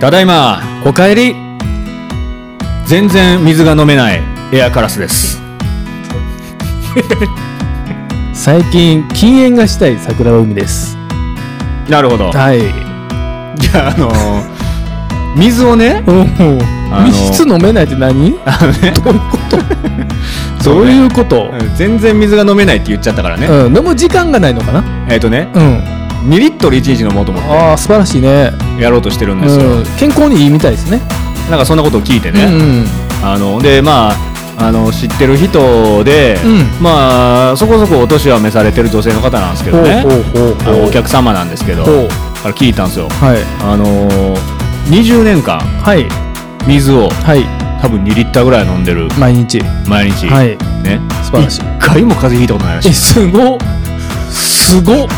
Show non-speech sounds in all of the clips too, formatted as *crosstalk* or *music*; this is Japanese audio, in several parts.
ただいまおかえり全然水が飲めないエアカラスです。*laughs* 最近禁煙がしたい桜海です。なるほど。はい。じゃああのー水をね *laughs* おおあの水飲めないって何？あのねどういうこと？そういうこと？うん全然水が飲めないって言っちゃったからね、うん、飲む時間がないのかな？えっ、とねうん2リットル1日飲もうと思っああ素晴らしいね。てやろうとしてるんですよ、うん、健康にいいみたいですね。なんかそんなことを聞いてね、うんうん。あのでまああの知ってる人で、うん。まあそこそこお年は召されてる女性の方なんですけどね。ほうほうほうほう。あのお客様なんですけどほから聞いたんですよ。うはい。あのー、20年間はい。水をはい。多分2リッターぐらい飲んでる。毎日。毎日、はい。ね。素晴らしい。一回も風邪ひいたことないらしえいすごっ。すごっ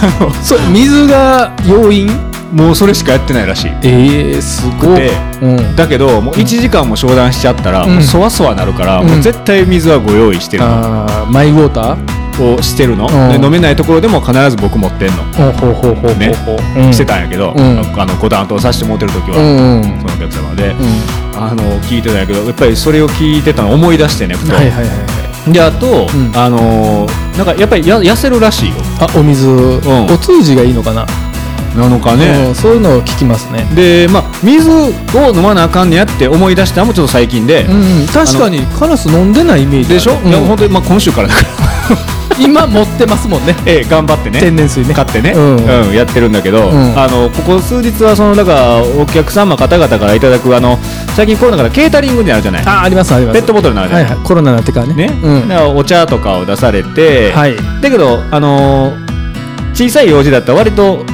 *laughs* そう水が要因？もうそれしかやってないらしい。えー、すごっでうん。だけどもう1時間も商談しちゃったら、うん。もうそわそわなるから、うん。もう絶対水はご用意してるの、あーマイウォーター？をしてるの、うん。で飲めないところでも必ず僕持ってんの、ほうほうほうね。してたんやけど、うん。あのご担当させてもらってる時は、うんうん。そのお客様で、うあの聞いてたんやけどやっぱりそれを聞いてたのを思い出してねふと、はいはいはいであと、ん。あのなんかやっぱりや痩せるらしいよ。あお水、ん。お通じがいいのかな、なのかうねん、、そういうのを聞きますね。でまあ水を飲まなあかんねやって思い出したのもちょっと最近で、うん確かに。カラス飲んでないイメージでしょ、うん。いや本当にまあ今週からだから今持ってますもんね。ええ頑張ってね。天然水ね。買ってね、うん。うんやってるんだけど、ん。あのここ数日はそのだからお客様方々からいただくあの最近コロナからケータリングになるじゃない。あありますあります。ペットボトルになるじゃない、はいはい。コロナになってからね。ね、うん。お茶とかを出されて、はい。だけどあのー小さい用事だったら割と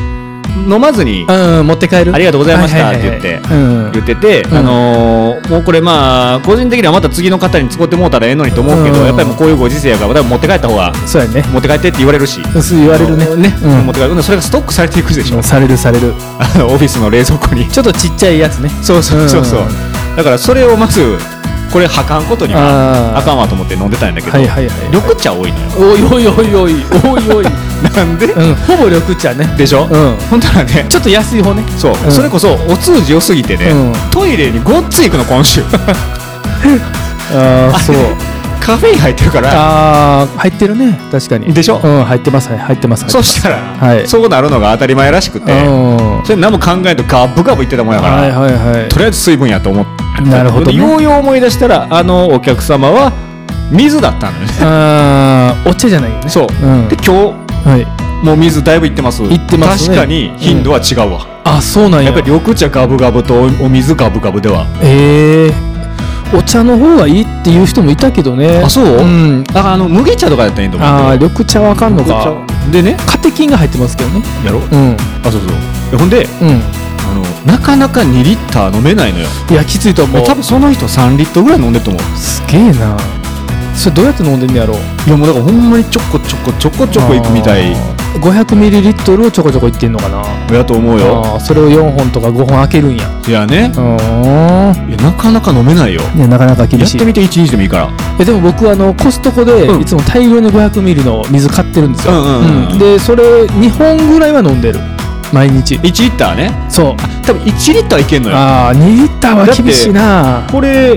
飲まずにうん持って帰る。ありがとうございましたって言ってうん。言ってて、うん。あのーもうこれまあ個人的にはまた次の方に使ってもうたらええのにと思うけど、うん。やっぱりもうこういうご時世やから持って帰った方がそうやね。持って帰ってって言われるし。言われるね。ね、うん。持って帰る。それがストックされていくでしょ、されるされる。あのオフィスの冷蔵庫に。ちょっとちっちゃいやつね。そうそうそうそう、うん。だからそれをまずこれはかんことにはあかんわと思って飲んでたんだけど、はいはいはい。緑茶多いのよ。おいおいおいおいおいおいなんで、うん。ほぼ緑茶ね。でしょ、うん。ほんとらね。ちょっと安い方ね。そう、うん。それこそお通じ良すぎてね、うん。トイレにごっつい行くの今週。*laughs* ああそう。カフェイン入ってるから。ああ入ってるね。確かに。でしょ？うん入ってます。はい入ってます。そしたら、はい。そうなるのが当たり前らしくて、うん。それ何も考えんとガブガブ言ってたもんやから、はいはいはい。とりあえず水分やと思って。なるほどね。でようよう思い出したらあのお客様は水だったのよ。ねあーお茶じゃないよね。そう、うん。で今はい。日もう水だいぶいってます。いってますね。確かに頻度は違うわ、あそうなんや。やっぱり緑茶ガブガブとお水ガブガブでは。ええ。お茶の方がいいっていう人もいたけどね。あそう？うん。だからあの麦茶とかだったらいいと思うああ緑茶はあかんのか。でね？カテキンが入ってますけどね。やろ？うん。あそうそう。でほんでうん。あのなかなか2リッター飲めないのよ。いやきついと思う。多分その人3リットルぐらい飲んでると思う。すげえなそれどうやって飲んでんねやろいやもうだからほんまにちょこちょこちょこちょこいくみたい。500ミリリットルをちょこちょこいってんのかな。やと思うよ。あーそれを4本とか5本開けるんや。いやね。うーん。いやなかなか飲めないよ。ねなかなかや厳しい。ってみて1日でもいいから。えでも僕あのコストコでうん。いつも大量に500ミリの水買ってるんですよ、うんうんうんうん。でそれ2本ぐらいは飲んでる。毎日。1リッターね。そう。多分1リッターいけんのよ。ああ2リッターは厳しいな。これ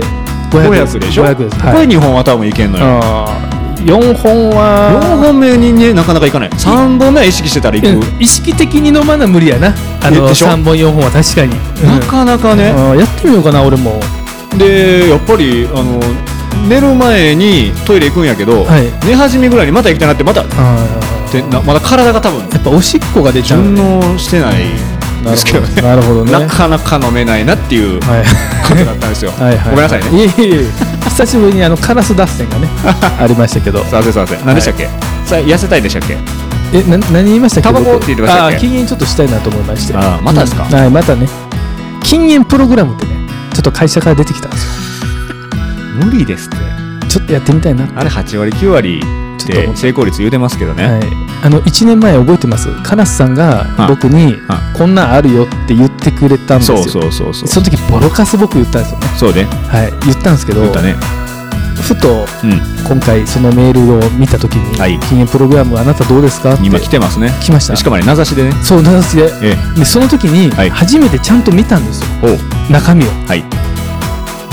500 500でしょ？500です。これはい2本は多分いけんのよ。あー。4本は4本目にねなかなかいかない。3本目は意識してたらいく。うん。意識的に飲まな無理やな。あのでしょ？3本4本は確かに、なかなかね。やってみようかな俺も。でやっぱりあの寝る前にトイレ行くんやけどはい。寝始めぐらいにまた行きたいなってまたあでなまだ体が多分ーやっぱおしっこが出ちゃう、順ね、応してない。んですけどね。なるほどね。なかなか飲めないなっていうはい。ことだったんですよ。はいはい。ごめんなさいね。いえいえ久しぶりにあのカラス脱線がね *laughs* ありましたけど。すいませんすいません。何でしたっけ？さあ痩せたいでしたっけ？えな何言いましたっけ？タバコ僕？って言ってましたっけ？禁煙ちょっとしたいなと思いまして。あーまたですか？うん。はいまたね。禁煙プログラムってねちょっと会社から出てきたんですよ。無理ですって。ちょっとやってみたいなあれ8割9割って成功率言うてますけどね、はい、あの1年前覚えてます？カラスさんがはい僕には「こんなんあるよ」って言ってくれたんですよ。そうそうそうそう。その時ボロカス僕言ったんですよね。そうねはい。言ったんですけど言ったね。ふとうん。今回そのメールを見た時に、はい。禁煙プログラムあなたどうですか？って今来てますね。来ました。しかもね名指しでね。そう名指しで。えでその時にはい。初めてちゃんと見たんですよ、中身を。はい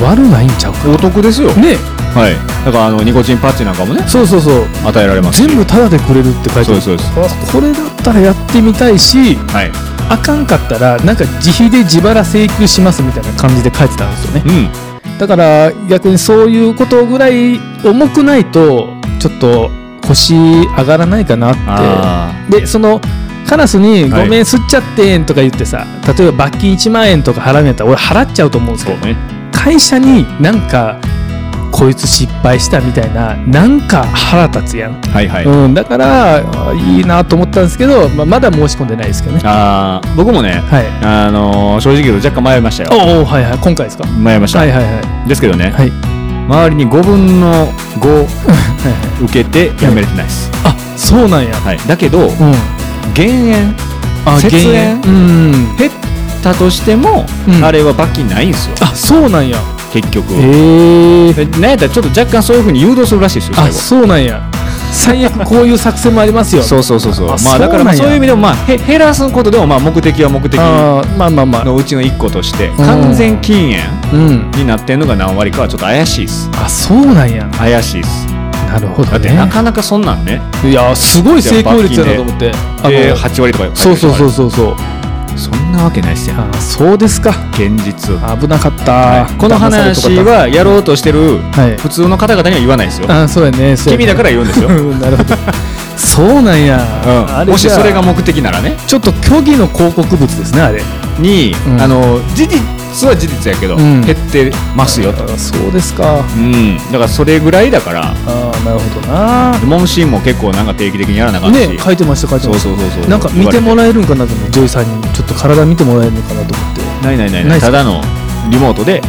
悪ないんちゃうか？お得ですよ。ね。はい。だからあのニコチンパッチなんかもねそうそうそう。与えられます全部タダでくれるって書いてある。そうですそうです。あこれだったらやってみたいしはい。あかんかったらなんか自費で自腹請求しますみたいな感じで書いてたんですよね。うん。だから逆にそういうことぐらい重くないとちょっと腰上がらないかなって。あでそのカラスに「はいごめん吸っちゃってん」とか言ってさ例えば罰金1万円とか払うんやったら俺払っちゃうと思うんですけどね会社になんかこいつ失敗したみたいななんか腹立つやん、はいはい、うん、だからあいいなと思ったんですけど、まあ、まだ申し込んでないですけどね。あー僕もねはい。あのー正直若干迷いましたよ。おおはいはい。今回ですか？迷いました、はいはいはい。ですけどね、はい。周りに5分の5 *laughs* はいはい。受けてやめれてないです、あそうなんや、はい、だけどうん。減塩あ節減塩。うん減ったとしても、うん。あれは罰金ないんですよ。あそうなんや。結局へえでなんやったらちょっと若干そういうふうに誘導するらしいですよ最あ後。そうなんや。最悪こういう作戦もありますよ *laughs* そうそうそうそう。あまあだからまあそういう意味でもまあへ減らすことでもまあ目的は目的あーまあまあまあ。のうちの一個としてん。完全禁煙うん。になってんのが何割かはちょっと怪しいです。あそうなんや。怪しいです。なるほどだってねなかなかそんなんね。いやすごい成功率やなと思って。あでの8割とかそうそうそううそうそうそんなわけないっすよ。あそうですか。現実危なかった、はい。この話はやろうとしてるはい。普通の方々には言わないですよ。あそうやね。君だから言うんですよ、うんなるほど。*laughs* そうなんや、あうん、もしそれが目的ならね。ちょっと虚偽の広告物ですねあれ。に、うん。あの事実は事実やけど、うん。減ってますよと、あそうですか。うん、だからそれぐらいだから。ああなるほどな。問診も結構なんか定期的にやらなあかんし、ね書いてました書いてました。そうそうそうなんか見てもららえるんかなと思って女優さんに。ちょっと体見てもらえるのかなと思って。ないないないない。ただのリモートで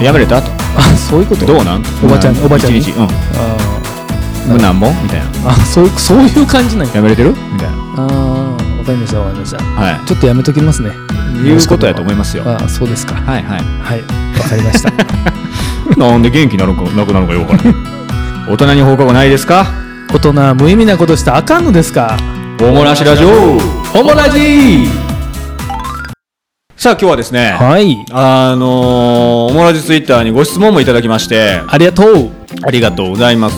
やめれたと。あそういうこと？どうなん？おばちゃんに？おばちゃんに？一日？うん。あ無難も？みたいな。ーあそういう *laughs* そういう感じなんや。やめれてる？みたいな。ああわかりましたわかりましたは。ちょっとやめときますね。いいうことやと思いますよ。はああそうですか。いはい。はい。わかりました。*laughs* なんで元気になるかなくなるのかよくわからない。大人に放課後ないですか？大人は無意味なことしたらあかんのですか？おもらしラジオ。おもらじ。さあ今日はですねはい。あのー、おもらじツイッターにご質問もいただきまして。ありがとう。ありがとうございます。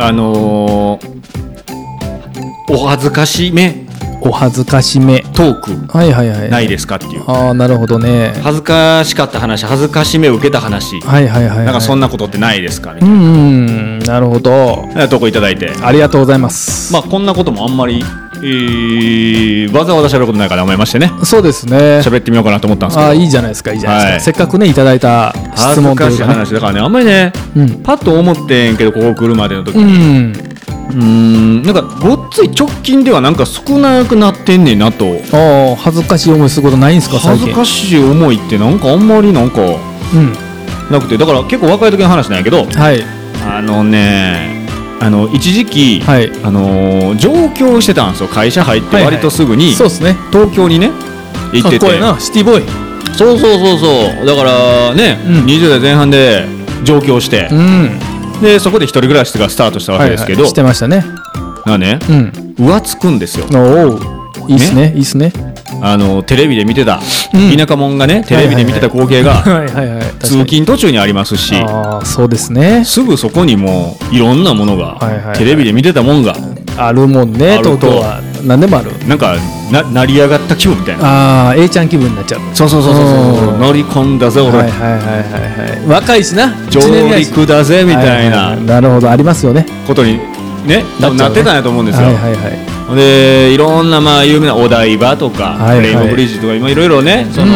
あのー、お恥ずかしめお恥ずかしめ。トークはいはいはいないですかっていう。ああなるほどね。恥ずかしかった話恥ずかしめを受けた話。はいはいはい、はい、なんかそんなことってないですかね。うんうんなるほど。投稿いただいて。ありがとうございます。まあこんなこともあんまり、えー、わざわざ喋ることないかな思いましてね。そうですね。喋ってみようかなと思ったんですけど。ああいいじゃないですかいいじゃないですか、はい。せっかくねいただいた質恥ずかしい問というか、ね、話だからね。あんまりねうん。パッと思ってんけどここ来るまでの時うにんうーんなんかごっつい直近ではなんか少なくなってんねんなと。ああ恥ずかしい思いすることないんですか最近？恥ずかしい思いってなんかあんまりなんかうん。なくてだから結構若い時の話なんやけどはい。あのねあの一時期、はい。あのー上京してたんですよ。会社入ってはいはい。割とすぐに。そうですね。東京にね行ってかってこいいなシティボーイ。そうそうそうそう。だからね、うん。20代前半で上京して。う、んでそこで一人暮らしがスタートしたわけですけど、してましたね。がねうん。浮つくんですよ。おおいいっすねいいっすね。あのテレビで見てた、うん。田舎者がねテレビで見てた光景が *laughs* 通に。勤途中にありますし。ああそうですね。すぐそこにもういろんなものが、はいはいはい。テレビで見てたもんが。あるもんねあると。東京は何でもある。なんかな成り上がった気分みたいな。ああ A ちゃん気分になっちゃう。そうそうそうそう乗り込んだぜ俺、はいはいはいはいはい。若いしな。上陸だぜみたいははなはなるほどありますよね。ことにね多分なってたんやと思うんですよ、はいはいはい。でいろんなまあ有名なお台場とか、はいはい。フレイムブリッジとか今いろいろねその、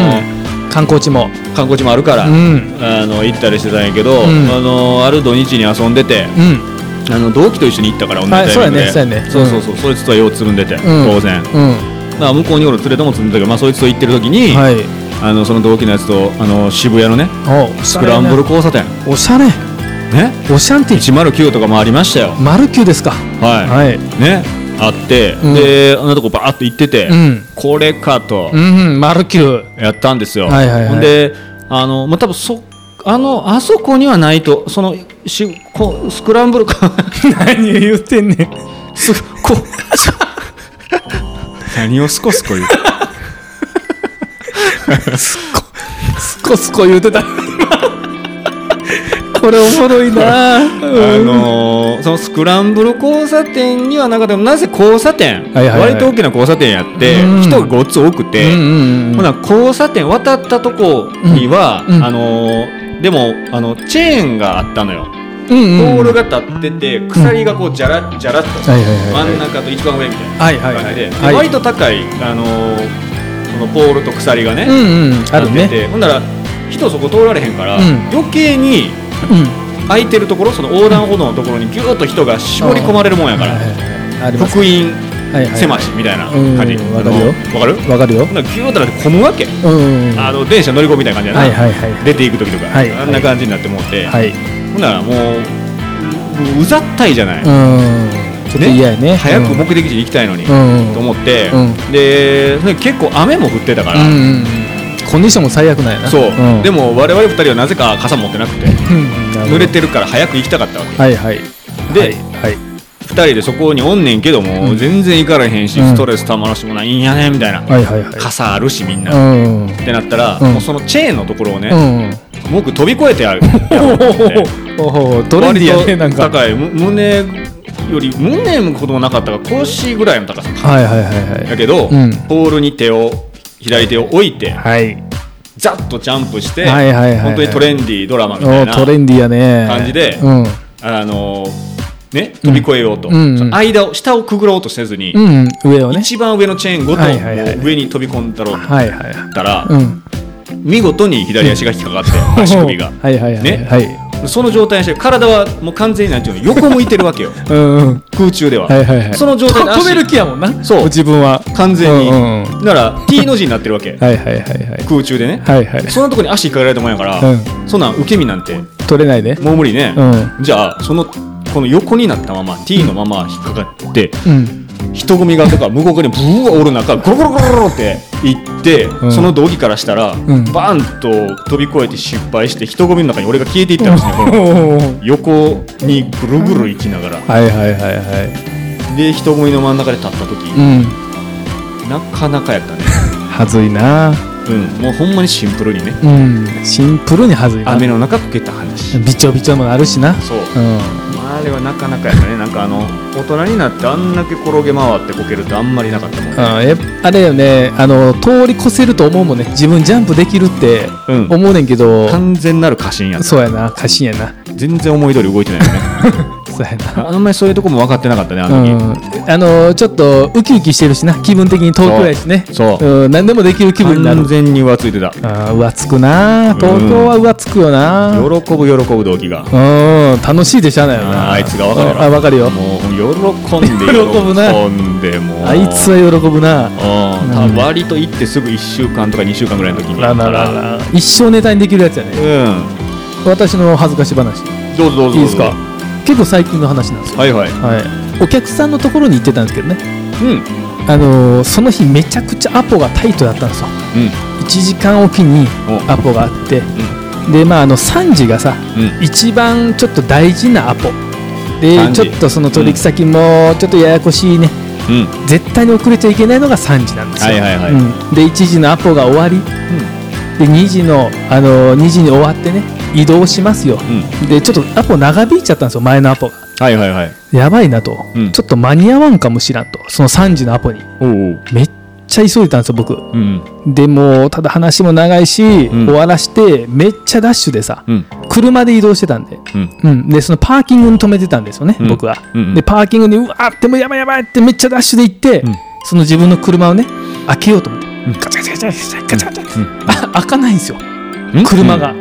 観光地も。観光地もあるから、うん。あの行ったりしてたんやけど、ん。あのある土日に遊んでて、うんあの同期と一緒に行ったから同じはいタイミングで、そうやねそうやね。そうそうそうそいつとはようつるんでて、うん。当然、うん。ら向こうにおる連れともつるんでたけど、まあ、そいつと行ってる時に、はい。あのその同期のやつとあの渋谷のねおスクランブル交差点。おしゃれ。ね？おしゃんて109とかもありましたよ。マルキューですか。はい、はい。ね？あって、うん。であんなとこバーッと行ってて、うん。これかと。うんマルキューやったんですよ、はいはいはい。ほんであの、まあ、多分そあのあそこにはないとそのしこスクランブルか。*laughs* 何言ってんねん。すこ何をスコスコ言う。スコスコ言うてた。*laughs* これおもろいな。あのーそのスクランブル交差点にはなかったなぜ交差点、はいはいはい。割と大きな交差点やって、うん。人がごっつ多くて、うんうん。ほな交差点渡ったとこには、うん。うん。あのーでもあのチェーンがあったのよ、うんうん。ポールが立ってて鎖がこうじゃらじゃらっと、真ん中と一番上みたいな。はいはいはい感じで,割と高い、あのーそのポールと鎖がね、うんうん。ある立ってねて。ほんなら人そこ通られへんから、うん。余計にうん。空いてるところその横断歩道のところにギューッと人が絞り込まれるもんやから、はいはいはいあります福音狭しみたいなうん感じ、わかるよ。わかる？わかるよ。ほんならギューッとなって混むわけ、うんあの電車乗り込みみたいな感じやな、はいはいはい。出ていく時とか、はいあんな感じになってもって、はい。ほんならもうううざったいじゃない、うん。ちょっと嫌やね。早く目的地に行きたいのに、うん。と思って、うん。で結構雨も降ってたから、うんうんコンディションも最悪なんやな。そう、ん。でも我々二人はなぜか傘持ってなくて。濡れてるから早く行きたかったわけ。はいはい。ではい人でそこにおんねんけども、うん。全然行かれへんし、うん。ストレスたまらしもないんやねみたいな、はいはいはい。傘あるしみんな、うっん。てなったら、うん。もうそのチェーンのところをね、うん僕飛び越えてやるトレンディーやねなんか。高い。む胸より胸ほどもなかったから腰ぐらいの高さ。はいはいはいはい。だけど、うん。ポールに手を左手を置いてはい。ザッとジャンプして、はいはいはいはい。本当にトレンディードラマみたおいなトレンディーやね。感じでうん。あのね飛び越えようと、うん。間を下をくぐろうとせずに、うん上をね。一番上のチェーンごと、は上に飛び込んだろうとはいはいはい。ったら、うん見事に左足が引っかかって、*laughs* 足首が。*laughs* はいはいはいね。はい。その状態にして体はもう完全になんていうの横向いてるわけよ。*laughs* うんうん。空中では、はいはいはい。その状態で足と止める気やもんな。そう。自分は。完全に、うんうん。だから T の字になってるわけ。はいはいはいはい。空中でね、はいはい。そんなとこに足引っかけられたもんやから、うん。そんなん受け身なんて取れないね。もう無理ね、うん。じゃあそのこの横になったまま T のまま引っかかって、うん。人混みがとか向こう側にブーおる中ゴロゴロゴロゴロって行って、ん。その道着からしたら、ん。バーンと飛び越えて失敗して人混みの中に俺が消えていったんですね *laughs* 横にぐるぐる行きながら。はいはいはいはいで人混みの真ん中で立った時、うん。なかなかやったね。*laughs* はずいな。うん。もうほんまにシンプルにね。うん。シンプルにはずいな。雨の中こけた話。びちょびちょもあるしな。そう。うん。まああれはなかなかやったね。なんかあの大人になってあんだけ転げ回ってこけるってあんまりなかったもんね。あやっぱあれよね。あの通り越せると思うもんね。自分ジャンプできるってうん。思うねんけど、完全なる過信やそうやな。過信やな。全然思い通り動いてないよね *laughs* そうやな。*laughs* あんまりそういうとこも分かってなかったねあの時、うん、あのちょっとウキウキしてるしな。気分的に東京やしね。そう。うん、何でもできる気分になる。完全に浮ついてた。あー浮つくな。東京は浮つくよな。喜ぶ喜ぶ動機が。うん楽しいでしゃあないよな。あいつが分かるあ分かるよ。もう喜んで喜ぶな喜んでもう。あいつは喜ぶな。うん。た割と行ってすぐ1週間とか2週間ぐらいの時に。らららら。一生ネタにできるやつやね。うん。私の恥ずかしい話。どうぞどうぞいいですか？結構最近の話なんですよ。はいはい。はい。お客さんのところに行ってたんですけどね。うん。あのーその日めちゃくちゃアポがタイトだったんですよ。うん。1時間おきにお。アポがあって。でまああの3時がさうん。一番ちょっと大事なアポ。で3時。ちょっとその取引先もちょっとややこしいね、うん。絶対に遅れちゃいけないのが3時なんですよ、はいはいはい。うん。で1時のアポが終わり、で2時の、あの2時に終わってね移動しますよ、うん。でちょっとアポ長引いちゃったんですよ前のアポが。はいはいはい。やばいなと、うん。ちょっと間に合わんかもしらんと。その3時のアポに。めっちゃ急いでたんですよ僕。うんでもうただ話も長いし、ん。終わらしてめっちゃダッシュでさ、うん。車で移動してたんで、うん。うん、でそのパーキングに止めてたんですよね、うん。僕は、うんでパーキングにうわーってもうやばいやばいってめっちゃダッシュで行って、うん。その自分の車をね開けようと思って、ん。ガチャガチャガチャガチャガチャ開かないんですよ。うん車が。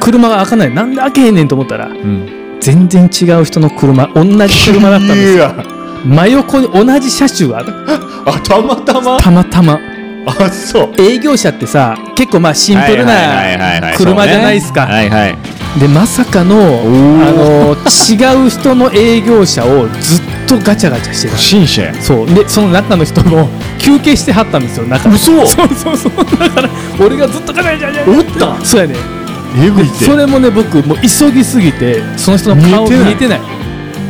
車が開かない。なんで開けへんねんと思ったらうん。全然違う人の車同じ車だったんですよ。真横に同じ車種があたまたま？たまたま。あそう。営業車ってさ結構まあシンプルな車じゃないですか、はいはい。でまさかのあの違う人の営業車をずっとガチャガチャしてた。新車やそう。でその中の人も休憩してはったんですよ中嘘。*laughs* そうそうそう。だから俺がずっとガチャガチャガチャおった。そうやね。えぐいそれもね僕もう急ぎすぎてその人の顔見えてない。見えてない。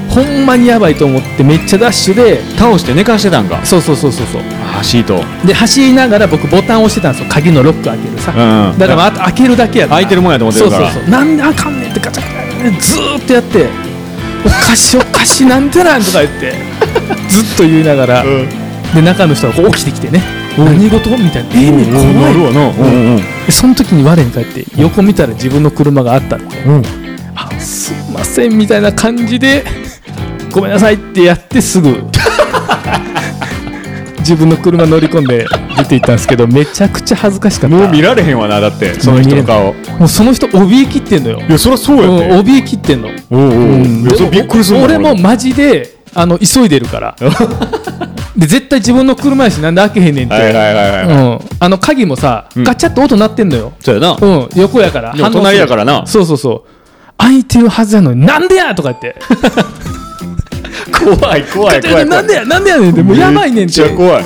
ほんまにやばいと思ってめっちゃダッシュで倒して寝かしてたんか。そうそうそうそう。そうあシート。で走りながら僕ボタンを押してたんですよ。鍵のロック開けるさ、うん。うんだからあと開けるだけやから開いてるもんやと思ってるから。そうそうそう。なんであかんねんってガチャガチャねずーっとやっておかしいおかしいなんでなんとか言って。*laughs* ずっと言いながら、で中の人がこう起きてきてね、何事？みたいな。ええねん。怖いその時に我に返って横見たら自分の車があったって、あすいませんみたいな感じでごめんなさいってやってすぐ *laughs* 自分の車乗り込んで出て行ったんですけどめちゃくちゃ恥ずかしかった。もう見られへんわなだって。その人の顔もうその人怯えきってんのよ。いやそりゃそううんやって。怯えきってんの。おうおう。うん。びっくりするな。俺もマジであの急いでるから。*laughs* で絶対自分の車やしなんで開けへんねんって、はいはいはいはいうん、あの鍵もさ、うん。ガチャッと音鳴ってんのよ、そうやな。うん、横やから隣やからな。そうそうそう。開いてるはずやのになんでやとか言って怖い怖い怖いなんでやなんでやねんってもうやばいねんって。めっちゃ怖い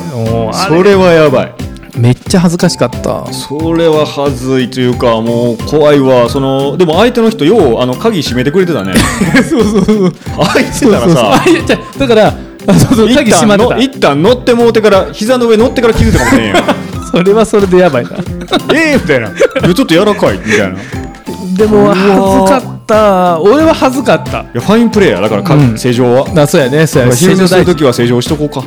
それはやばい。めっちゃ恥ずかしかった。それははずいというかもう怖いわ。そのでも相手の人ようあの鍵閉めてくれてたね。*laughs* そうそうそう開いてたらそうそうそう。さだからあそうそう鍵一閉まってた。一旦乗ってもうてから膝の上乗ってから気づいたかもしれんよ。*laughs* それはそれでやばいな。*laughs* ええみたいな。いやちょっと柔らかいみたいな。いでも恥ずかった。俺は恥ずかった。やファインプレー。やだからか、うん。正常は。あそうやね。そうやね。昼寝する正常大事。ときは正常しとこうか。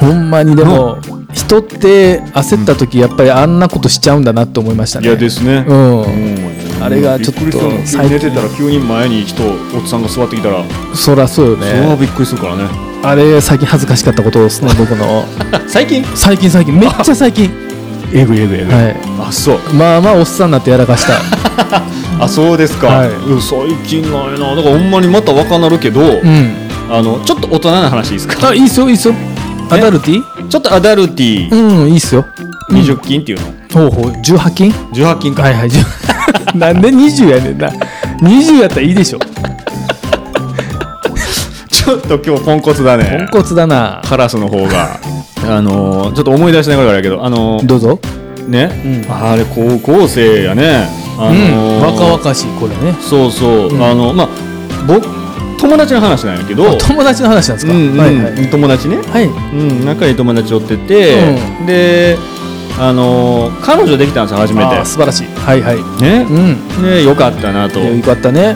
ほんまにでも人って焦った時やっぱりあんなことしちゃうんだなって思いましたね。いやですね。うん。うん。あれがちょっとびっくりする最近。寝てたら急に前に人おっさんが座ってきたら。そらそうよね。それはびっくりするからね。あれ最近恥ずかしかったことですね僕の。*laughs* 最近？最近最近。めっちゃ最近えぐいえぐいえぐい。はい。あそう。まあまあおっさんになってやらかした。*laughs* あそうですか、はい。うん最近ないな。だからほんまにまた若なるけど、う？ん。あのちょっと大人な話いいですか？あいいっすよいいっすよ。アダルティ？ちょっとアダルティ。うんいいっすよ。20金っていうの、ほうほう。18金？18金か、はいはい。10 *laughs* なんで20やねんな。20やったらいいでしょ。*laughs* ちょっと今日ポンコツだね。ポンコツだな。カラスの方があのーちょっと思い出しながらやけどあのーどうぞ。ね、うん。あれ高校生やね。あのうん。ー若々しいこれね。そうそう、うん。あのまあ僕友達の話なんやけど。あ友達の話なんですか、うんうん。はいはい。友達ね、はい。うん、仲いい友達おってて、であのー彼女できたんですよ初めて。素晴らしい。はいはい。ね？うん。でよかったなと。よかったね。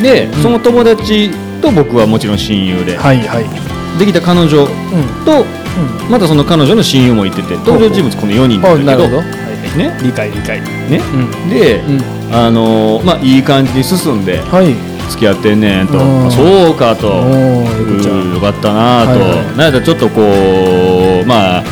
で、その友達と僕はもちろん親友で、はいはい。できた彼女うん。とまたその彼女の親友もいてて登場人物この4人なあんだけどなるほど。はいはいね理解理解。ね。うん。で、うん。あのーまあいい感じに進んではい。付き合ってんねんと、そうかと、よかったなと、はいはい。なんやったらちょっとこうまあ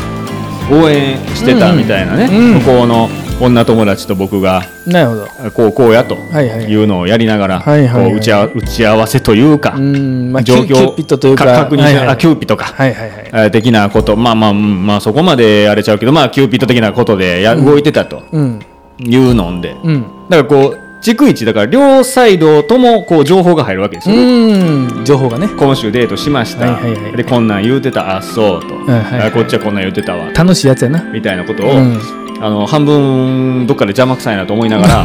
応援してたみたいなね、向こうの女友達と僕がなるほど。こうこうやとはいはい。いうのをやりながら、はいはいはい。こう打ち合わ打ち合わせというか、うんまあキ状況ュキューピットというか。確認しな、はいはい。あキューピットか、はいはいはい。えー的なこと。まあまあうんまあそこまでやれちゃうけどまあキューピット的なことでや、動いてたとうん。いうので、うん。だからこう逐一だから両サイドともこう情報が入るわけですよ、うん。情報がね。今週デートしました、はいはいはいでこんなん言うてた。あそうと、はいはいあこっちはこんなん言うてたわ。楽しいやつやな。みたいなことを、うんあの半分どっかで邪魔くさいなと思いながら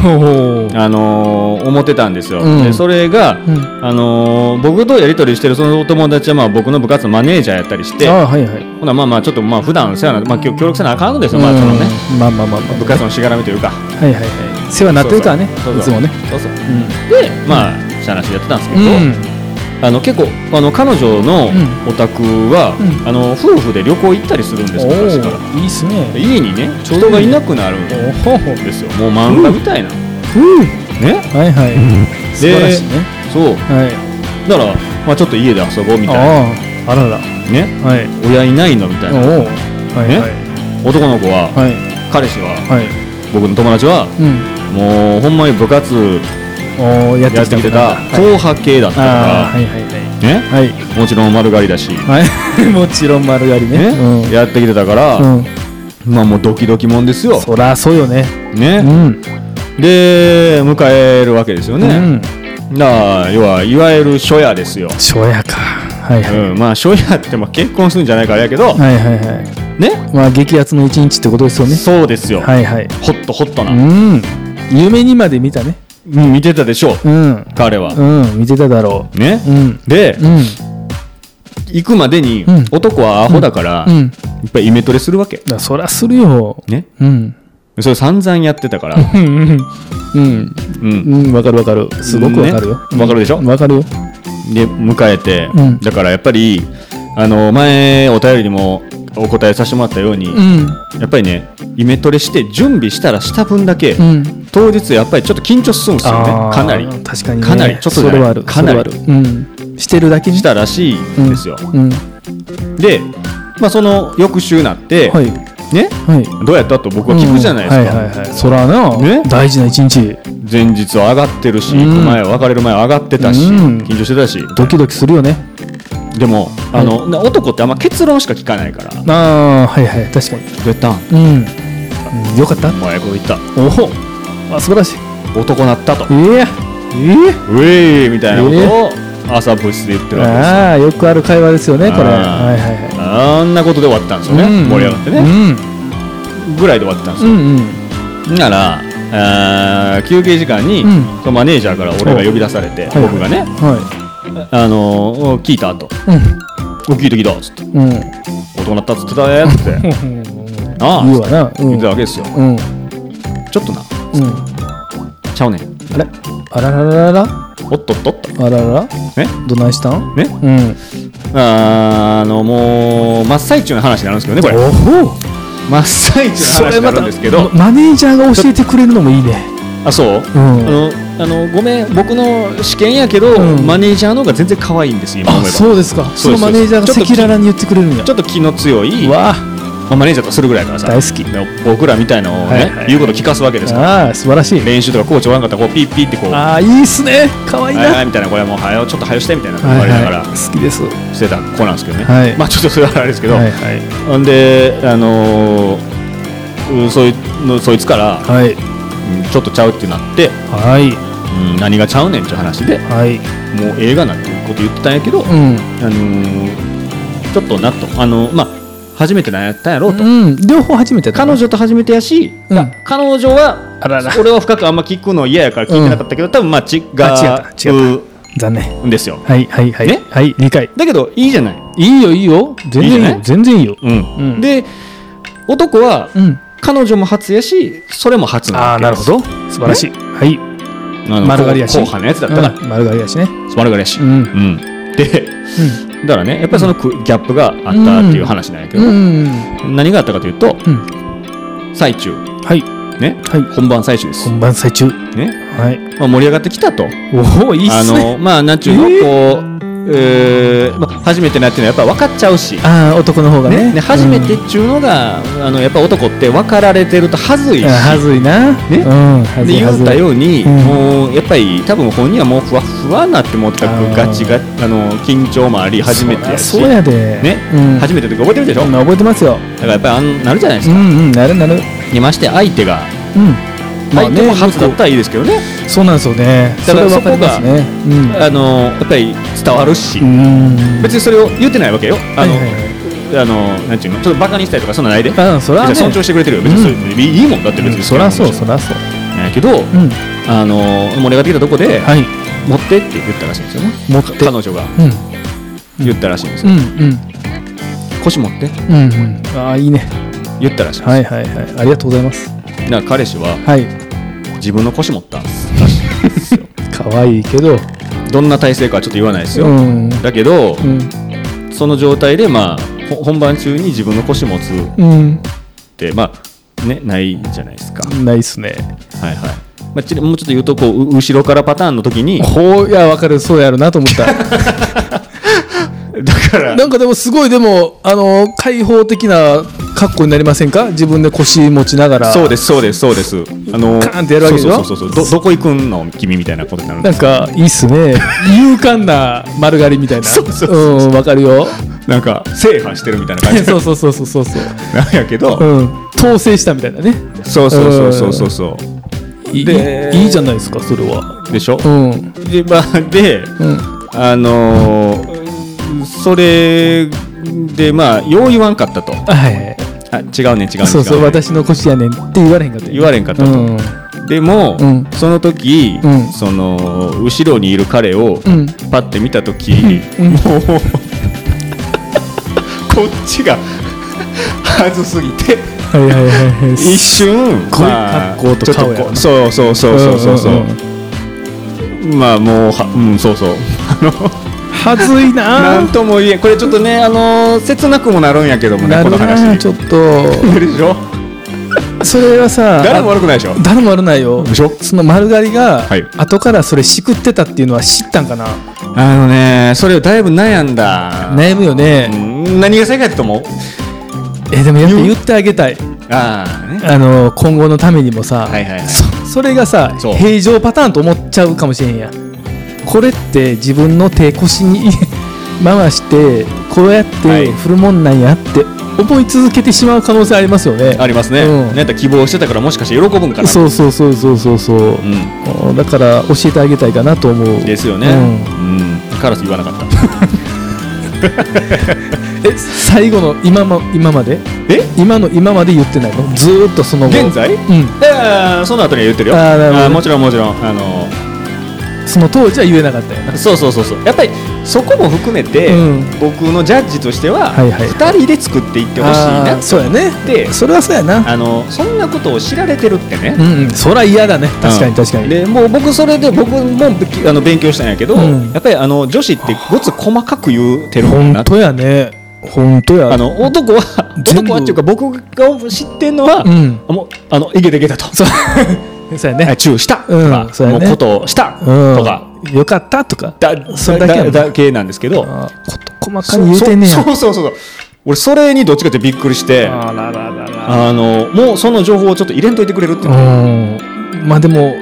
*laughs* あのー思ってたんですよ、うん。でそれが、うん。あのー僕とやり取りしてるそのお友達はまあ僕の部活のマネージャーやったりしてあはいはい。ほなまあまあちょっとまあ普段世話な、まあ、協協力せなあかんのですよ、まあそのね。うんまあまあまあまあ。部活のしがらみというか。はいはいはい。世話になってるからねそうそういつもね。そうそう。うん。でまあしゃあなしやってたんですけど、うんあの結構あの彼女のうんお宅は、うん。あの夫婦で旅行行ったりするんですお昔から。ーいいっすね。家にね人がいなくなるんですよもう漫画みたいな、うん。ね。はいはい。素晴らしいね。そう。はい。だから、まあ、ちょっと家で遊ぼうみたいな。あらら。ね。はい。親いないのみたいな。はいねはい。男の子は、はい。彼氏ははい。僕の友達はうん。もうほんまに部活やってやってきてた。はい。硬派系だったああから、ね？はい。もちろん丸刈りだし、はい。*laughs* もちろん丸刈りね。ね？やってきてたから、まあもうドキドキもんですよ、そらそうよね。ね？うん。で迎えるわけですよね、うん。だから要はいわゆる初夜ですよ、初夜か。はいはい。うん、まあ初夜ってまあ結婚するんじゃないからやけど、はいはいはい。ね？まあ激アツの一日ってことですよね。そうですよ、はいはい。ホットホットな、うん。夢にまで見たねうん見てたでしょううん。彼は。うん見てただろね？ううん。でうん。行くまでにうん。男はアホだからうん。いっぱいイメトレするわけ。だそりゃするよ。ね？うん。それ散々やってたから。うん。うん。うん。うん。わかるわかる。すごくわかるよ。ね？わかるでしょ？わかるよ。で迎えて。うん。だからやっぱりあの前お便りにもお答えさせてもらったようにうん。やっぱりねイメトレして準備したらした分だけうん。当日やっぱりちょっと緊張するんですよね。かなり。確かにね。かなりちょっとそれはある。かなり。うん。してるだけ？にしたらしいんですよ、うん。で、まあ、その翌週なって、はい。ね？はい。どうやったと僕は聞くじゃないですか、うん。はいはいはい。そらなね？大事な一日。前日は上がってるし、うん。前は別れる前は上がってたし、うん。緊張してたし。ドキドキするよねでもあの、な男ってあんま結論しか聞かないから。どうああはいはい確かに。やったんうんうん。よかった。お前こう言った。おおあ素晴らしい。男なったと。いやえウェーみたいなことを朝部室で言ってえるわけですよ。ああよくある会話ですよねこれ。はいはいはい。あんなことで終わったんですよね、うん盛り上がってね、うんぐらいで終わったんですよ、うんうん。ならあー休憩時間に、うん。そのマネージャーから俺が呼び出されて、はい僕がね、はあのー聞いたというん「お聞いた聞いた」っつって。うん「男なったっつってたね」っつって「ああ」言うわな。う言ったわけですよ。うん。ちょっとな。うん。ちゃうねん。あれ？あらららら？らおっとっとっとあららら？ねどないしたん？ねうん。あのもう真っ最中の話になるんですけどねこれ。おほ真っ最中の話になるんですけど。マネージャーが教えてくれるのもいいね。あそう？うん。あのあのごめん僕の試験やけど、うん。マネージャーの方が全然可愛いんです今思えあばそうですか。そのマネージャーが赤裸々に言ってくれるんや。ちょっと気の強い、まわあ、マネージャーとするぐらいだからさ。大好き。で僕らみたいなのをね、はいはい言うこと聞かすわけですから。ああ素晴らしい。練習とかコーチおらんかったらこうピッピッってこうはああいいっすね。かわいいいなはいみたいなこれもうはよちょっとはよしてみたいな。言はい。われながら。はい好きです。はしてた子なんですけどね、はい。まあちょっとそれはあれですけど、いはい。ほんであのーうんそいのそいつから、はい。うんちょっとちゃうってなって、はい。うん何がちゃうねんっていう話ではい。もう映画なんていうこと言ってたんやけど、うん。あのーちょっとなと。あのまあ初めてなんやったんやろうと、うん両方初めて彼女と初めてやし、うん。あ彼女はあらら。俺は深くあんま聞くの嫌やから聞いてなかったけど、多分まあ違あ違う残念。んですよ。はいはいはい。ね？はい理解。だけどいいじゃない、いいよいいよ。全然いいよ。全然いいよ。うん。うん。で男はうん彼女も初やしそれも初なああわけですなるほど。素晴らしい。はい。丸刈りやし。後半のやつだったから、うん。丸刈りやしね。丸刈りやし、うん。うん。でだからねやっぱりそのくギャップがあったっていう話なんやけど、うん。うん何があったかというとうん。最中。はい。ね？はい。本番最中です、本番最中。ね？はい。まあ、盛り上がってきたと。おおいいっあすね。のまあなんちゅうの、こうえーまあ、初めてなっていうのはやっぱ分かっちゃうし、ああ男の方がね。ねね初めてっちゅうのが、あのやっぱ男って分かられてるとはずいし、はずいな。ね。うんはずで言ったように、うん。もうやっぱり多分本人はもうふわふわなって思ったガチガチあの緊張もあり初めてやし。そうやで。ね。うん。初めての時覚えてるでしょ、だうん覚えてますよ。からやっぱりあんなるじゃないですか、うんうんなるなる。にまして相手がうんまあ相手ねも初だったらいいですけどね、そうなんですよね。だからそれわかりますね。うん。あのやっぱり伝わるし、うん。別にそれを言ってないわけよ。あの、はいはいはい。あのなんていうのちょっとバカにしたりとかそんなないで。あそれはね。尊重してくれてるよ。別にういいもんだって別にうん。そりゃそうそりゃそう。やけど、うん。あの盛り上がってきたとこで、はい。持ってって言ったらしいんですよね。持って。彼女が。うん。言ったらしいんですよ、うんうん。腰持って。うんうん。ああいいね。言ったらしいはいはいはい。ありがとうございますだから彼氏ははい。自分の腰持ったんですらしいんですよ。*laughs* 可愛いけど。どんな体勢かはちょっと言わないですよ、うん。だけど、うん。その状態でまあほ本番中に自分の腰持つっうん。てまあねないじゃないですか、ないっすね。はいはい、まあ、ちもうちょっと言うとこうう後ろからパターンの時にほういやわかる。そうやるなと思った *laughs* だから。なんかでもすごいでもあの開放的な格好になりませんか？自分で腰持ちながら。そうですそうですそうです。あのカーンってやるわけでしょ？そうそうそうそう。どどこ行くんの？君みたいなことになるんでなんかいいっすね。勇敢な丸刈りみたいな。そうそうそうう。んわかるよ。なんか制覇してるみたいな感じ。*laughs* そうそうそうそうそうそう。なんやけど、うん。統制したみたいなね。そうそうそうそうそうそう。いいでいいじゃないですかそれは。でしょ、うん。でまあでうん。あのーそれでまあよう言わんかったと。はいはいあ違うねん違うねんそうそう私の腰やねんって言われへんかったよ言われんかったと、うんでも、うん。その時、うん。その後ろにいる彼をうん。パッて見た時、うん。もう *laughs* こっちがはずすぎてはいはいはいはい。一瞬ごいまあ格好と顔そうそうそうそうそうそう,、まあもうはうんそうそうはずいな。なんとも言えん。これちょっとねあのー切なくもなるんやけどもねこの話。なちょっと。なるでしょ？それはさ誰も悪くないでしょ？誰も悪ないよ。その丸刈りがはい。後からそれしくってたっていうのは知ったんかな。あのねそれをだいぶ悩んだ。悩むよね。うん。何が正解だと思う？えでもやっぱ言ってあげたい。ああね。あの今後のためにもさ、はいはいはい。そそれがさ平常パターンと思っちゃうかもしれんやこれって自分の手腰に *laughs* 回してこうやっはい。て振るもんなんやって思い続けてしまう可能性ありますよね。ありますね、うん。希望してたからもしかして喜ぶんかな。そうそうそうそうそうそう、うん。だから教えてあげたいかなと思う。ですよね。ううん、カラス言わなかった。*laughs* え最後の今も今まで？え？今の今まで言ってないの？ずーっとその後。現在？うん。えーその後には言ってるよ。あーなるほどね。ーもちろんもちろん。あのその当時は言えなかったよな。そうそうそうそう。やっぱりそこも含めて、うん。僕のジャッジとしては、はいはい。2人で作っていってほしいな。そうやね。でそれはそうやな。あのそんなことを知られてるってね、うんうん。そりゃ嫌だね。確かうんに確かに、でもう僕それで僕もあの勉強したんやけど、うん。やっぱりあの女子ってごつ細かく言うてるもんな。本当やね。本当や。あの男は男はっていうか僕が知ってんのは、うん。もうあのいけてけたとそうやね。はいチューしたとうん。か、そうやね。もうことをしたうん。とか、よかったとか。だそれだけだだけなんですけどこと細かに言うてんねや。そそうそうそう。そう俺それにどっちかってびっくりしてあららららあのもうその情報をちょっと入れんといてくれるっていう。のうん。まあでも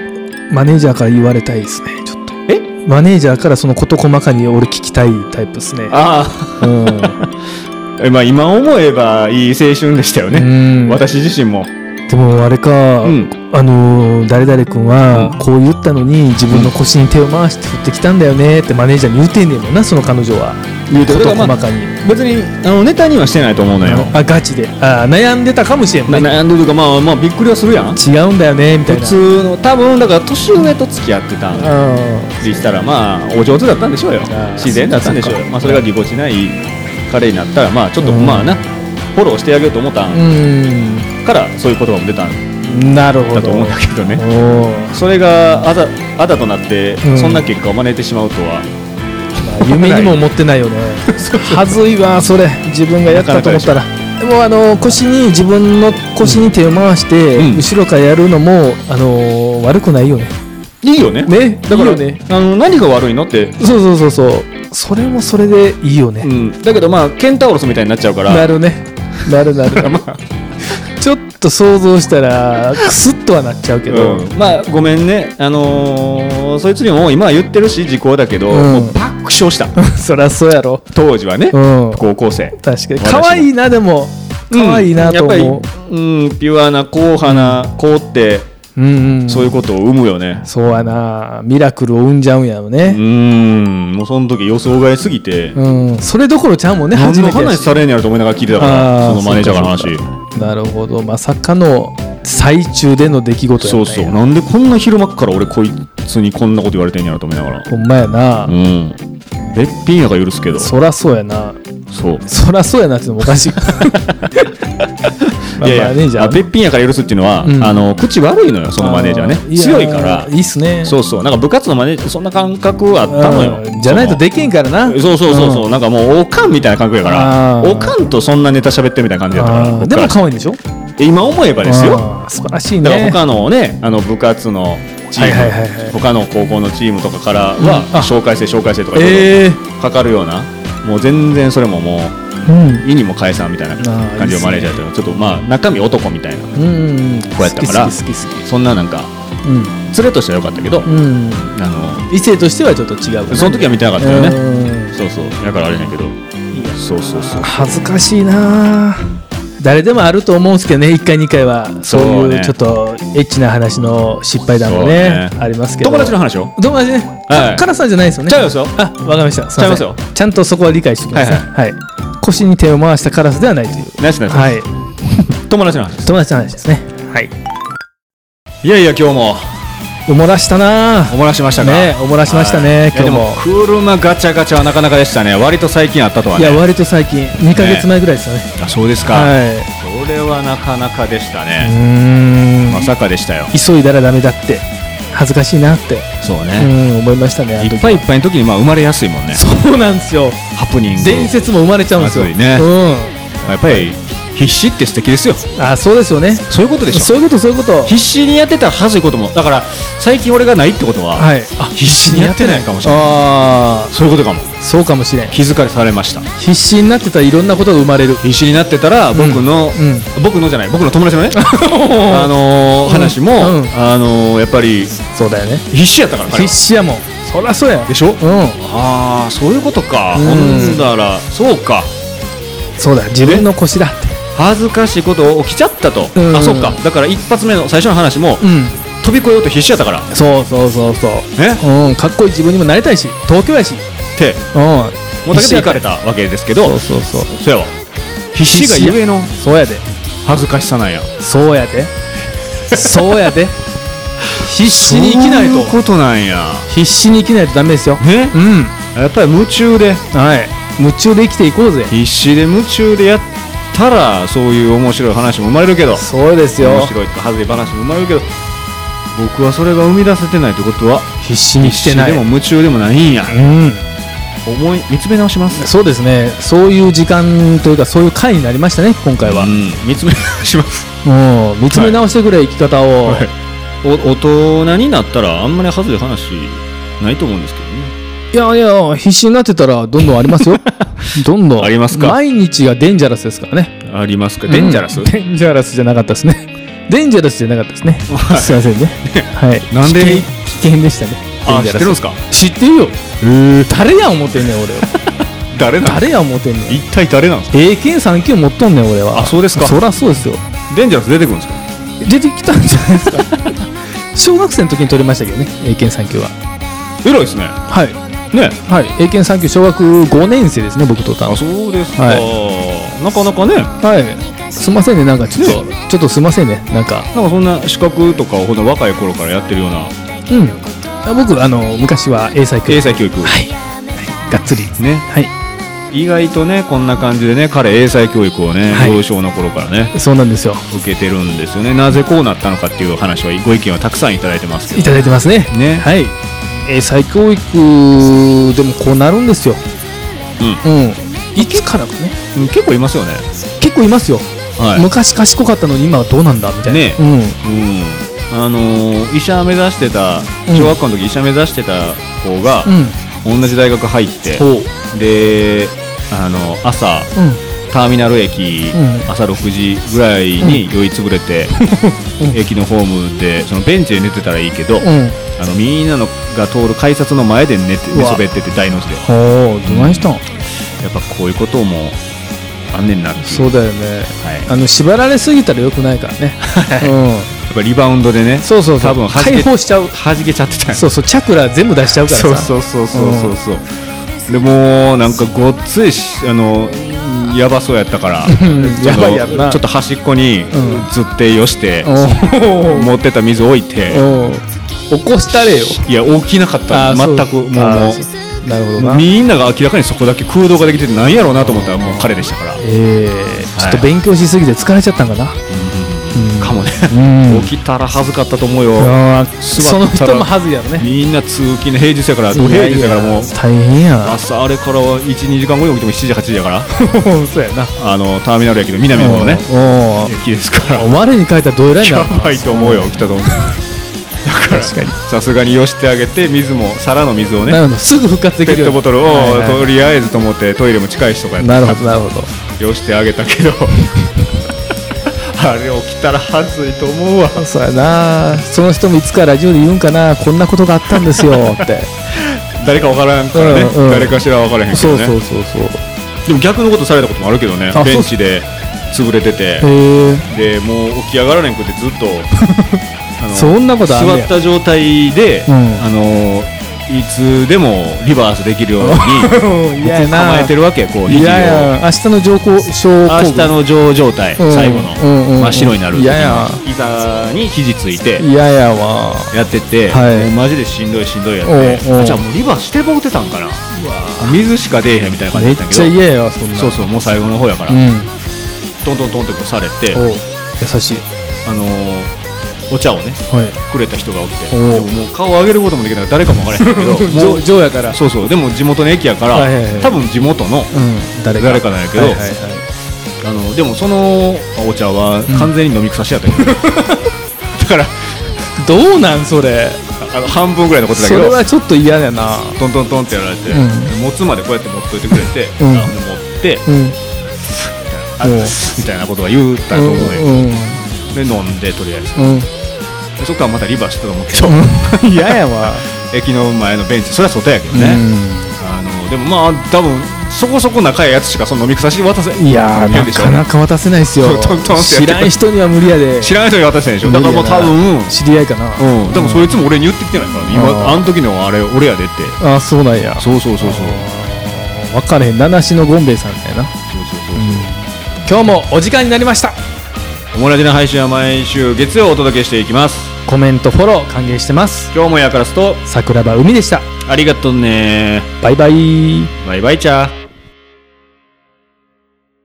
マネージャーから言われたいですねちょっと。え？マネージャーからそのこと細かに俺聞きたいタイプですね。あうん。*laughs* まあ今思えばいい青春でしたよね、うん。私自身もでもあれか、うん。あのー誰々君はうん。こう言ったのに自分の腰に手を回して振ってきたんだよねってマネージャーに言うてんねんもんなその彼女は。言うてこと細かに、別にあのネタにはしてないと思うのよ、あガチで。あ悩んでたかもしれんなね悩んでるかまあまあびっくりはするやん。違うんだよねみたいな。普通の多分だから年上と付き合ってたんでうしたらまあお上手だったんでしょうよ。自然だったんでしょうよ。まあそれがぎこちない彼になったらまあちょっとうん。まあなフォローしてあげようと思ったん。んからそういう言葉も出たんうんなるほどだと思うんだけどね。それがあだあだとなってうん。そんな結果を招いてしまうとは。まあ夢にも思ってないよね。はずいわそれ。自分がやったと思ったら。でもあの腰に自分の腰に手を回して、うん。後ろからやるのもあの悪くないよね。いいよね。ね？だからね。あの何が悪いのって。そうそうそうそう。それもそれでいいよね、うん。だけどまあケンタウロスみたいになっちゃうから。なるね。なるなる。ちょっと想像したらクスッとはなっちゃうけど、うん。まあごめんね。あのーそいつにも今は言ってるし時効だけど、うん。もう爆笑した。*laughs* そりゃそうやろ。当時はね、うん。高校生。確かに。可愛いなでも。可愛いなと思う、うんやっぱり、うん、ピュアな硬派な子ってうんうんそういうことを生むよね。そうやな。ミラクルを生んじゃうんやろうねん。もうその時予想外すぎて、うん、それどころちゃうもんね何の初めてやし。話されんやろと思いながら聞いてたからそのマネージャーの話なるほど。まさかの最中での出来事やそうそう。なんでこんな昼間っから俺こいつにこんなこと言われてんやろと思いながら。ほんまやな、うん。べっぴんやから許すけど。そらそうやなそう。そらそうやなってのもおかしいまあいやいやマネージャーあべっぴんやから許すっていうのは、うん。あの口悪いのよそのマネージャーね。強いから。いいっすね。そうそう。なんか部活のマネージャーそんな感覚あったのよ。うん。じゃないとできんからな。そうそうそうそう、なんかもうおかんみたいな感覚やから。おかんとそんなネタ喋ってるみたいな感じだったから。でも可愛いんでしょ？今思えばですよ。素晴らしいだからね他のねあの部活のチーム、はいはいはいはい。他の高校のチームとかからうん。紹介制紹介制とかかかるような、もう全然それももうん。う意にも返さんみたいなー感じのマネージャーだったちょっとまあ中身男みたいなうんこうやったからそんななんかう連れとしては良かったけど、ん、うん、あの異性としてはちょっと違うその時は見てなかったよね。うん。そうそう。だからあれやけど。そうそうそう。恥ずかしいな誰でもあると思うんですけどね1回2回は。そういうちょっとエッチな話の失敗談もねね。ありますけど。友達の話を？友達ね、はいさんじゃないですよね。ちゃいますよ。あわかりました。すちゃいますよ。ちゃんとそこは理解しておきますね。はい、腰に手を回したカラスではないという。ナイスナイス、はい。友達の話です。友達の話ですね。はい。いやいや今日もおもらしたな。おもらしましたか？ねおもらしましたねはい。今日も。車ガチャガチャはなかなかでしたね。割と最近あったとはいねや割と最近。2ヶ月前ぐらいですよね。あそうですか、はい。それはなかなかでしたうね、まさかでしたよ。急いだらダメだって。恥ずかしいなって。うそうね、ん思いましたねいっぱいいっぱいの時にまあ生まれやすいもんね。そうなんですよ。ハプニング。伝説も生まれちゃうんですよ。ね。うやっぱり必死って素敵ですよ。んあそうですよね。そういうことでしょ。そういうことそういうこと。必死にやってたら恥ずいことも。だから最近俺がないってことは、はい。あ必死にやってないかもしれない。あそういうことかも。あそうかもしれん。気づかされました。必死になってたらいろんなことが生まれる。必死になってたら僕の、うん。僕のじゃない僕の友達のね *laughs* あのー話も、うん。あのーやっぱりそうだよね。必死やったから必死やもん。そりゃそうや。でしょ？うん。ああそういうことか、うん。ほんだらそうか。そうだ自分の腰だって恥ずかしいこと起きちゃったと、うん。あそっか。だから一発目の最初の話も、うん。飛び越えようと必死やったから。そうそうそうそう。ねうん。かっこいい自分にもなりたいし東京やし。って。うん。もうだけで行かれたわけですけどそうそうそうそうやわ。必死がゆえのそうやで。恥ずかしさなんや。そうやで。そうやで。*laughs* 必死に生きないと。そういうことなんや。必死に生きないとダメですよ。ねうん。やっぱり夢中で。はい。夢中で生きていこうぜ。必死で夢中でやったらそういう面白い話も生まれるけど。そうですよ。面白いとか恥ずい話も生まれるけど。僕はそれが生み出せてないってことは必死に必死生きてない。でも夢中でもないんや。うん。思い見つめ直します。そうですね。そういう時間というかそういう回になりましたね今回は。うん。見つめ直します。もう見つめ直してくれ、生き方を、はい。お大人になったらあんまり恥ずい話ないと思うんですけどねいやいや必死になってたらどんどんありますよ。*laughs* どんどん。ありますか？毎日がデンジャラスですからね。ありますか？デンジャラス、うん。デンジャラスじゃなかったですね。デンジャラスじゃなかったですね。はい。すいませんね。はい。なんで？危険でしたね。あ知ってるんですか？知ってるよ。誰や思ってんねん俺は。*laughs* 誰なん？誰や思ってんねん。一体誰なんですか？英検3級持っとんねん俺は。あそうですか？そりゃそうですよ。デンジャラス出てくるんですか？出てきたんじゃないですか。*laughs* 小学生の時に取りましたけどね英検3級は。偉いですね。はいね。はい。英検3級小学5年生ですね僕取ったのあそうですか、はなかなかね。はい。すいませんねなんかちょっと、ちょっとすいませんねなんか。なんかそんな資格とかをほんと若い頃からやってるような。うん。あ僕あの昔は英才教育。英才教育、はい。がっつり。ね。はい意外とねこんな感じでね彼英才教育をね、はい。幼少の頃からねそうなんですよ。受けてるんですよね。なぜこうなったのかっていう話はご意見をたくさんいただいてますけど。いただいてますね。ね。はい。英才教育でもこうなるんですよ。うん。いつからかね。うん結構いますよね。結構いますよ、はい。昔賢かったのに今はどうなんだみたいな。ね。うん。うん。あのー医者目指してたうん。小学校の時医者目指してた子がうん。同じ大学入って、であの朝うん。ターミナル駅、うん。朝6時ぐらいに酔いつぶれて、うん。駅のホームでそのベンチで寝てたらいいけど、うん。あのみんなのが通る改札の前で寝て寝そべってて大の字で。やほうどないしたん？っぱこういうこともあんねんなそうだよね。はい、やあの縛られすぎたらよくないからね。*laughs* うん。っぱリバウンドでねそうそう多分解放しちゃう。弾けちゃってた。そうそうチャクラ全部出しちゃうからさ。そうそうそうそうそうそうでもうなんかごっついしあのやばそうやったから *laughs* んやばいやろな。ちょっと端っこにん。ずってよして、お持ってた水置いて、お起こしたれよ。いや起きなかった全くもうなるほどみんなが明らかにそこだけ空洞ができててなんやろうなと思ったらもう彼でしたから、えー、ちょっと勉強しすぎて疲れちゃったんかな、かもね、うん。起きたら恥ずかったと思うよ、その人もはずいやろね。みんな通勤の平日やから土平日やからもう。大変や。朝あれから12時間後に起きても7時8時やから。そうやな。あのターミナル駅の南の方ね。お駅ですから。お我に書いたらどえらいな。やばいと思うよ来たと思う。だからさすがによしてあげて水も皿の水をねすぐ復活でペきるットボトルを、とりあえずと思ってトイレも近い人がやってなるほどなるほど。よしてあげたけどあれ起きたら恥ずいと思うわ。そうやな。その人もいつかラジオで言うんかな。こんなことがあったんですよ。って。*laughs* 誰か分からんからね、うんうん。誰かしら分からへんけどね。そうそうそうそう。でも逆のことされたこともあるけどね。ベンチで潰れてて。でもう起き上がられんくてずっと。*laughs* そんなこと座った状態で、うん。あのいつでもリバースできるように *laughs* 構えてるわけこうい肘をやや明日の上皇昇明日の上状態うん最後のうんうんうん。真っ白になるいやや。膝に肘ついて嫌やわ。やってて、はい。マジでしんどいしんどいやってじゃあもうリバーしてもうてたんかな。水しか出えへんみたいな感じめっちゃだったけど嫌やわそんなそうそうもう最後の方やから、うん。トントントンってこうされて。優しい。あのーお茶をねはい。くれた人がおって。でももう顔上げることもできない誰かも分からへんけど *laughs* 上上やから。そうそう。でも地元の駅やから、はいはいはい。多分地元のうん。誰か。なんやけど、はいはいはい。あのでもそのお茶は完全に飲み腐しやったけど、*laughs* だからどうなんそれ？あの半分ぐらいのことだけそれどはちょっと嫌やな。トントントンってやられて、うん。持つまでこうやって持っといてくれて、うん。持って、うん。みたいなことが言ったと思うよ、うん。で飲んでとりあえずそっからまたリバーしたと思うけど、う。ん *laughs* 嫌やわ。駅の前のベンチそれは外やけどね、うん。あのでもまあ多分そこそこ仲いいやつしかその飲み腐し渡せいやーなかなか渡せないっすよ。*laughs* 知らん人には無理やで。知らない人に渡せないでしょ。だからもう多分知り合いかな。うん、でもそいつも俺に言ってきてないから、今あの時のあれ俺やでって。あそうなんや。そうそうそうそう。分かれへん。七種のゴンベイさんだよな。そうそうそう。今日もお時間になりました。おもらじの配信は毎週月曜お届けしていきますコメントフォロー歓迎してます。今日もやからすと桜庭海でした。ありがとうね。バイバイ。バイバイチャー